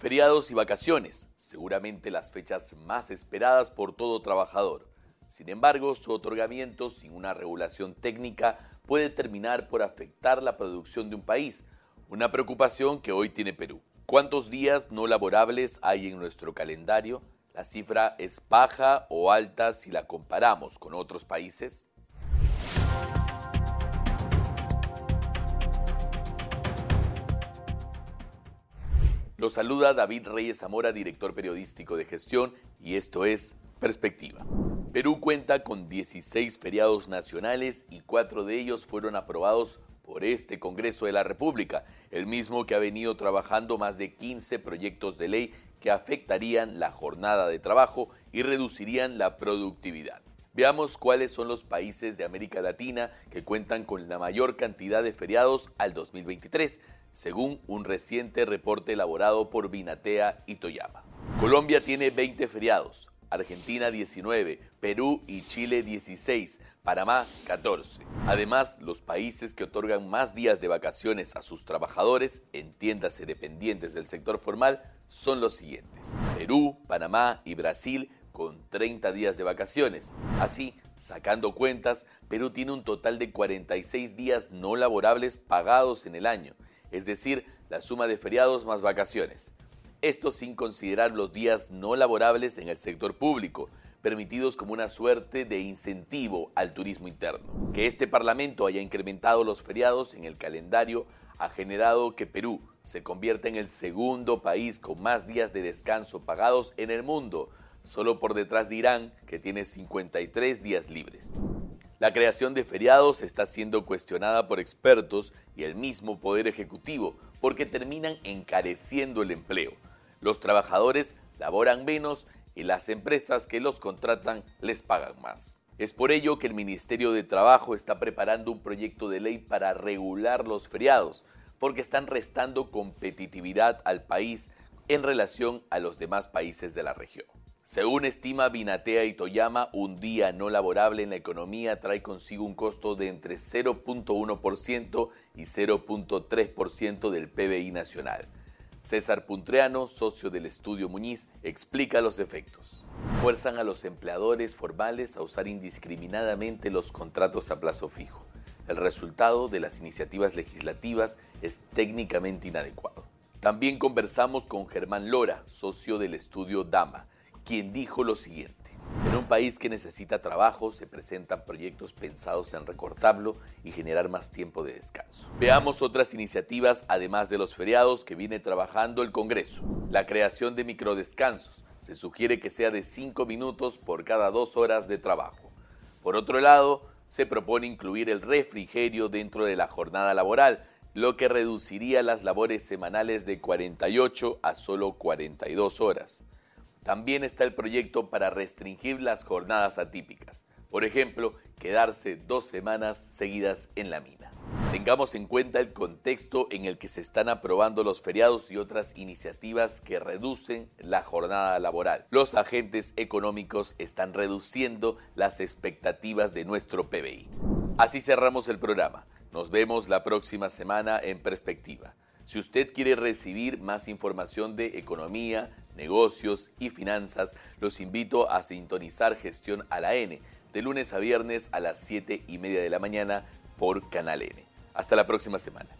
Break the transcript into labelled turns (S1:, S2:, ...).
S1: Feriados y vacaciones, seguramente las fechas más esperadas por todo trabajador. Sin embargo, su otorgamiento sin una regulación técnica puede terminar por afectar la producción de un país, una preocupación que hoy tiene Perú. ¿Cuántos días no laborables hay en nuestro calendario? ¿La cifra es baja o alta si la comparamos con otros países? Lo saluda David Reyes Zamora, director periodístico de gestión, y esto es Perspectiva. Perú cuenta con 16 feriados nacionales y cuatro de ellos fueron aprobados por este Congreso de la República, el mismo que ha venido trabajando más de 15 proyectos de ley que afectarían la jornada de trabajo y reducirían la productividad. Veamos cuáles son los países de América Latina que cuentan con la mayor cantidad de feriados al 2023 según un reciente reporte elaborado por Binatea y Toyama. Colombia tiene 20 feriados, Argentina 19, Perú y Chile 16, Panamá 14. Además, los países que otorgan más días de vacaciones a sus trabajadores, entiéndase dependientes del sector formal, son los siguientes. Perú, Panamá y Brasil con 30 días de vacaciones. Así, sacando cuentas, Perú tiene un total de 46 días no laborables pagados en el año es decir, la suma de feriados más vacaciones. Esto sin considerar los días no laborables en el sector público, permitidos como una suerte de incentivo al turismo interno. Que este Parlamento haya incrementado los feriados en el calendario ha generado que Perú se convierta en el segundo país con más días de descanso pagados en el mundo, solo por detrás de Irán, que tiene 53 días libres. La creación de feriados está siendo cuestionada por expertos y el mismo Poder Ejecutivo porque terminan encareciendo el empleo. Los trabajadores laboran menos y las empresas que los contratan les pagan más. Es por ello que el Ministerio de Trabajo está preparando un proyecto de ley para regular los feriados, porque están restando competitividad al país en relación a los demás países de la región. Según estima Binatea y Toyama, un día no laborable en la economía trae consigo un costo de entre 0.1% y 0.3% del PBI nacional. César Puntreano, socio del estudio Muñiz, explica los efectos. Fuerzan a los empleadores formales a usar indiscriminadamente los contratos a plazo fijo. El resultado de las iniciativas legislativas es técnicamente inadecuado. También conversamos con Germán Lora, socio del estudio Dama, quien dijo lo siguiente. En un país que necesita trabajo se presentan proyectos pensados en recortarlo y generar más tiempo de descanso. Veamos otras iniciativas además de los feriados que viene trabajando el Congreso. La creación de microdescansos. Se sugiere que sea de 5 minutos por cada dos horas de trabajo. Por otro lado, se propone incluir el refrigerio dentro de la jornada laboral, lo que reduciría las labores semanales de 48 a solo 42 horas. También está el proyecto para restringir las jornadas atípicas. Por ejemplo, quedarse dos semanas seguidas en la mina. Tengamos en cuenta el contexto en el que se están aprobando los feriados y otras iniciativas que reducen la jornada laboral. Los agentes económicos están reduciendo las expectativas de nuestro PBI. Así cerramos el programa. Nos vemos la próxima semana en perspectiva. Si usted quiere recibir más información de economía, negocios y finanzas, los invito a sintonizar Gestión a la N de lunes a viernes a las 7 y media de la mañana por Canal N. Hasta la próxima semana.